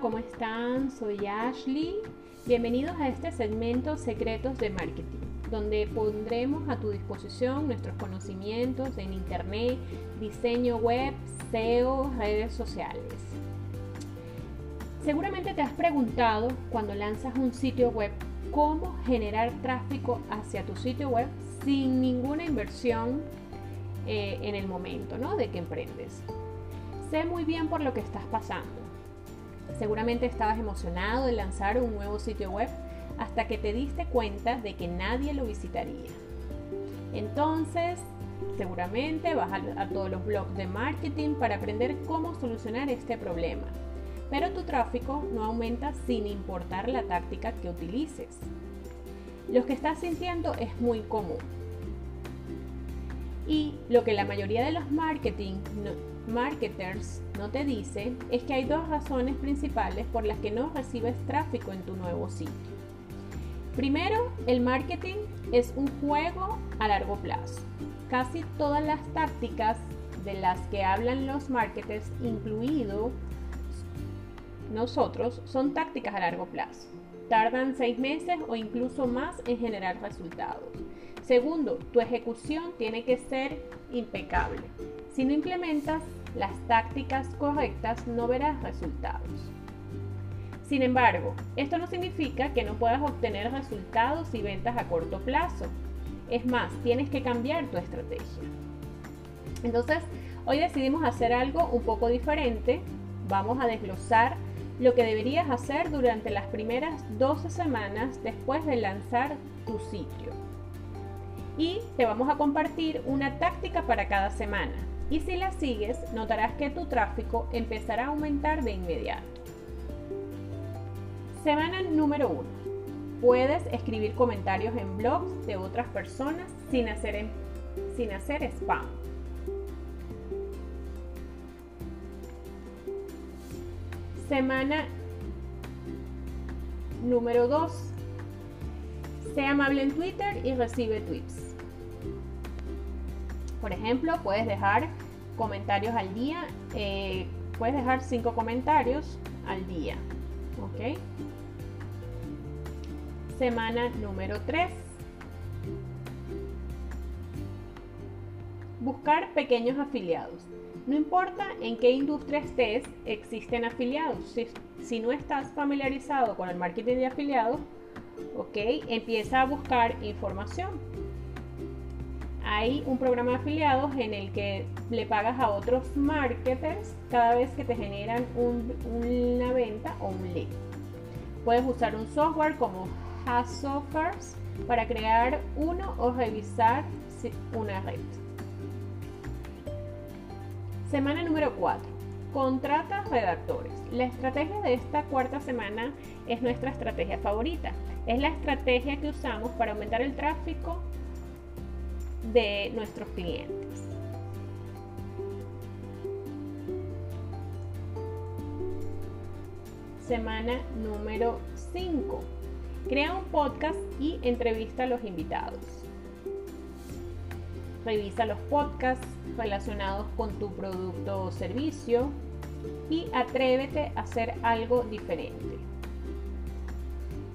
¿cómo están? Soy Ashley. Bienvenidos a este segmento Secretos de Marketing, donde pondremos a tu disposición nuestros conocimientos en Internet, diseño web, SEO, redes sociales. Seguramente te has preguntado cuando lanzas un sitio web cómo generar tráfico hacia tu sitio web sin ninguna inversión eh, en el momento ¿no? de que emprendes. Sé muy bien por lo que estás pasando. Seguramente estabas emocionado de lanzar un nuevo sitio web hasta que te diste cuenta de que nadie lo visitaría. Entonces, seguramente vas a, a todos los blogs de marketing para aprender cómo solucionar este problema. Pero tu tráfico no aumenta sin importar la táctica que utilices. Lo que estás sintiendo es muy común. Y lo que la mayoría de los marketing marketers no te dice es que hay dos razones principales por las que no recibes tráfico en tu nuevo sitio. Primero, el marketing es un juego a largo plazo. Casi todas las tácticas de las que hablan los marketers, incluido nosotros, son tácticas a largo plazo. Tardan seis meses o incluso más en generar resultados. Segundo, tu ejecución tiene que ser impecable. Si no implementas las tácticas correctas, no verás resultados. Sin embargo, esto no significa que no puedas obtener resultados y ventas a corto plazo. Es más, tienes que cambiar tu estrategia. Entonces, hoy decidimos hacer algo un poco diferente. Vamos a desglosar lo que deberías hacer durante las primeras 12 semanas después de lanzar tu sitio. Y te vamos a compartir una táctica para cada semana y si la sigues notarás que tu tráfico empezará a aumentar de inmediato. Semana número 1. Puedes escribir comentarios en blogs de otras personas sin hacer, sin hacer spam. Semana número 2. Sea amable en Twitter y recibe tweets. Por ejemplo, puedes dejar comentarios al día. Eh, puedes dejar cinco comentarios al día. ¿Ok? Semana número 3. Buscar pequeños afiliados. No importa en qué industria estés, existen afiliados. Si, si, no estás familiarizado con el marketing de afiliados, ok, empieza a buscar información hay un programa de afiliados en el que le pagas a otros marketers cada vez que te generan una venta o un lead. Puedes usar un software como HubSpot para crear uno o revisar una red. Semana número 4. Contrata redactores. La estrategia de esta cuarta semana es nuestra estrategia favorita. Es la estrategia que usamos para aumentar el tráfico de nuestros clientes. Semana número 5. Crea un podcast y entrevista a los invitados. Revisa los podcasts relacionados con tu producto o servicio y atrévete a hacer algo diferente.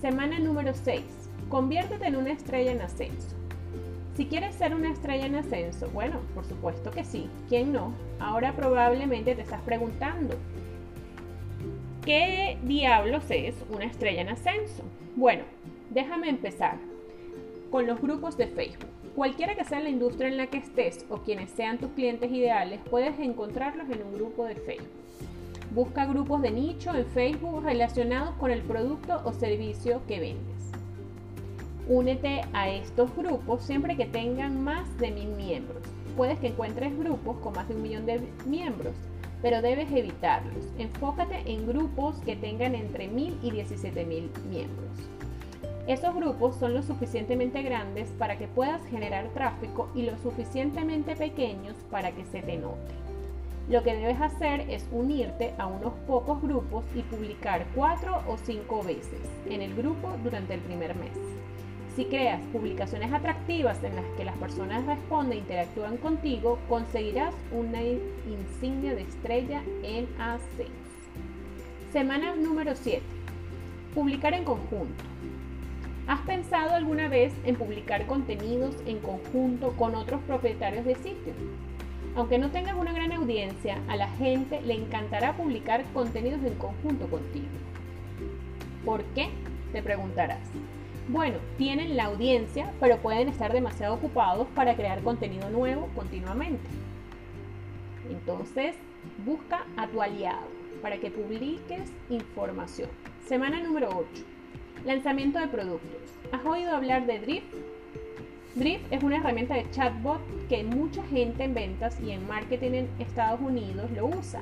Semana número 6. Conviértete en una estrella en ascenso. Si quieres ser una estrella en ascenso, bueno, por supuesto que sí, ¿quién no? Ahora probablemente te estás preguntando, ¿qué diablos es una estrella en ascenso? Bueno, déjame empezar con los grupos de Facebook. Cualquiera que sea la industria en la que estés o quienes sean tus clientes ideales, puedes encontrarlos en un grupo de Facebook. Busca grupos de nicho en Facebook relacionados con el producto o servicio que vendes. Únete a estos grupos siempre que tengan más de mil miembros. Puedes que encuentres grupos con más de un millón de miembros, pero debes evitarlos. Enfócate en grupos que tengan entre mil y 17 mil miembros. Esos grupos son lo suficientemente grandes para que puedas generar tráfico y lo suficientemente pequeños para que se te note. Lo que debes hacer es unirte a unos pocos grupos y publicar cuatro o cinco veces en el grupo durante el primer mes. Si creas publicaciones atractivas en las que las personas responden e interactúan contigo, conseguirás una insignia de estrella en ascenso. Semana número 7. Publicar en conjunto. ¿Has pensado alguna vez en publicar contenidos en conjunto con otros propietarios de sitios? Aunque no tengas una gran audiencia, a la gente le encantará publicar contenidos en conjunto contigo. ¿Por qué? Te preguntarás. Bueno, tienen la audiencia, pero pueden estar demasiado ocupados para crear contenido nuevo continuamente. Entonces, busca a tu aliado para que publiques información. Semana número 8. Lanzamiento de productos. ¿Has oído hablar de Drift? Drift es una herramienta de chatbot que mucha gente en ventas y en marketing en Estados Unidos lo usa.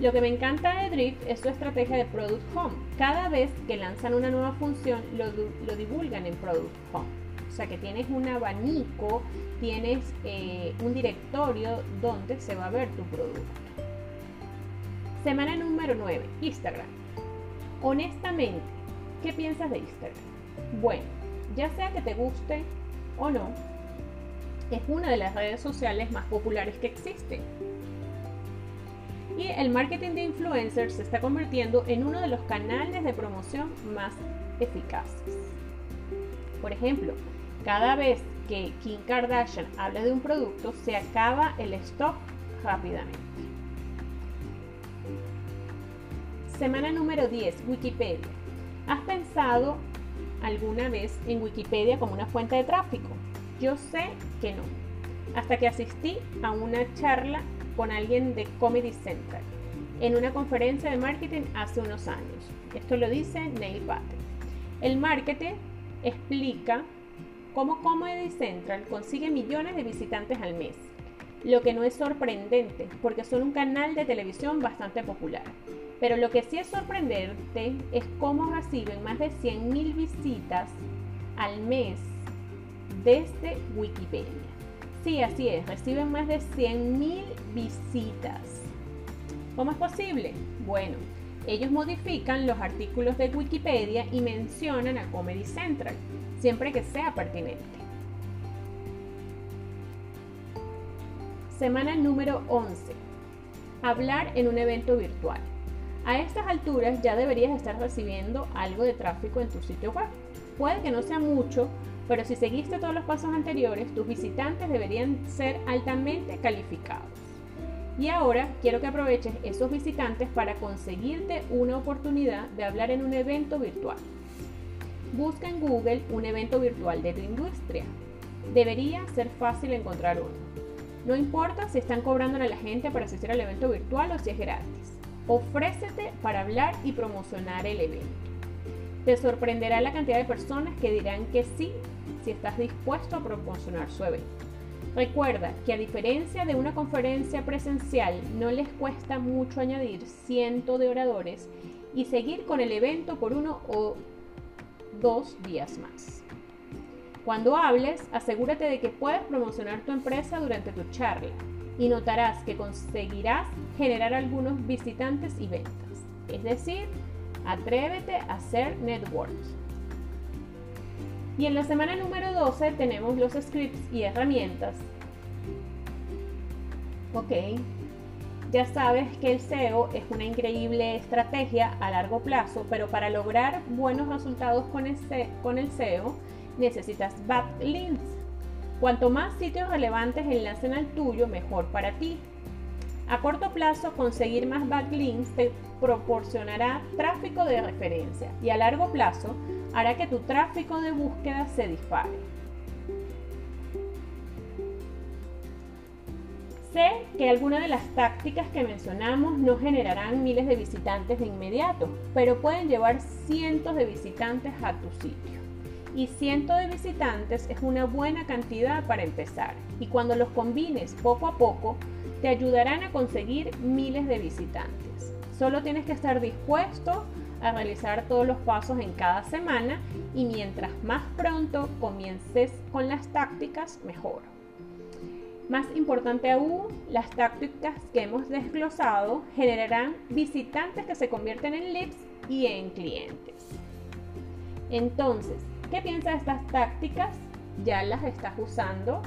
Lo que me encanta de Drift es su estrategia de Product Home. Cada vez que lanzan una nueva función, lo, divulgan en Product Home. O sea que tienes un abanico, tienes eh, un directorio donde se va a ver tu producto. Semana número 9, Instagram. Honestamente, ¿qué piensas de Instagram? Bueno, ya sea que te guste o no, es una de las redes sociales más populares que existen. Y el marketing de influencers se está convirtiendo en uno de los canales de promoción más eficaces. Por ejemplo, cada vez que Kim Kardashian habla de un producto, se acaba el stock rápidamente. Semana número 10, Wikipedia. ¿Has pensado alguna vez en Wikipedia como una fuente de tráfico? Yo sé que no. Hasta que asistí a una charla con alguien de Comedy Central en una conferencia de marketing hace unos años. Esto lo dice Neil Patel. El marketing explica cómo Comedy Central consigue millones de visitantes al mes, lo que no es sorprendente porque son un canal de televisión bastante popular. Pero lo que sí es sorprendente es cómo reciben más de 100.000 visitas al mes desde Wikipedia. Sí, así es, reciben más de 100.000 visitas. ¿Cómo es posible? Bueno, ellos modifican los artículos de Wikipedia y mencionan a Comedy Central, siempre que sea pertinente. Semana número 11. Hablar en un evento virtual. A estas alturas ya deberías estar recibiendo algo de tráfico en tu sitio web. Puede que no sea mucho, pero si seguiste todos los pasos anteriores, tus visitantes deberían ser altamente calificados. Y ahora quiero que aproveches esos visitantes para conseguirte una oportunidad de hablar en un evento virtual. Busca en Google un evento virtual de tu industria. Debería ser fácil encontrar uno. No importa si están cobrando a la gente para asistir al evento virtual o si es gratis. Ofrécete para hablar y promocionar el evento. Te sorprenderá la cantidad de personas que dirán que sí si estás dispuesto a promocionar su evento. Recuerda que a diferencia de una conferencia presencial, no les cuesta mucho añadir cientos de oradores y seguir con el evento por uno o dos días más. Cuando hables, asegúrate de que puedes promocionar tu empresa durante tu charla y notarás que conseguirás generar algunos visitantes y ventas. Es decir, atrévete a hacer networks. Y en la semana número 12 tenemos los scripts y herramientas. Ok, ya sabes que el SEO es una increíble estrategia a largo plazo, pero para lograr buenos resultados con el, SEO necesitas backlinks. Cuanto más sitios relevantes enlacen al tuyo, mejor para ti. A corto plazo, conseguir más backlinks te proporcionará tráfico de referencia y a largo plazo hará que tu tráfico de búsqueda se dispare. Sé que algunas de las tácticas que mencionamos no generarán miles de visitantes de inmediato, pero pueden llevar cientos de visitantes a tu sitio. Y cientos de visitantes es una buena cantidad para empezar. Y cuando los combines poco a poco, te ayudarán a conseguir miles de visitantes. Solo tienes que estar dispuesto a realizar todos los pasos en cada semana y mientras más pronto comiences con las tácticas, mejor. Más importante aún, las tácticas que hemos desglosado generarán visitantes que se convierten en leads y en clientes. Entonces, ¿qué piensas de estas tácticas? ¿Ya las estás usando?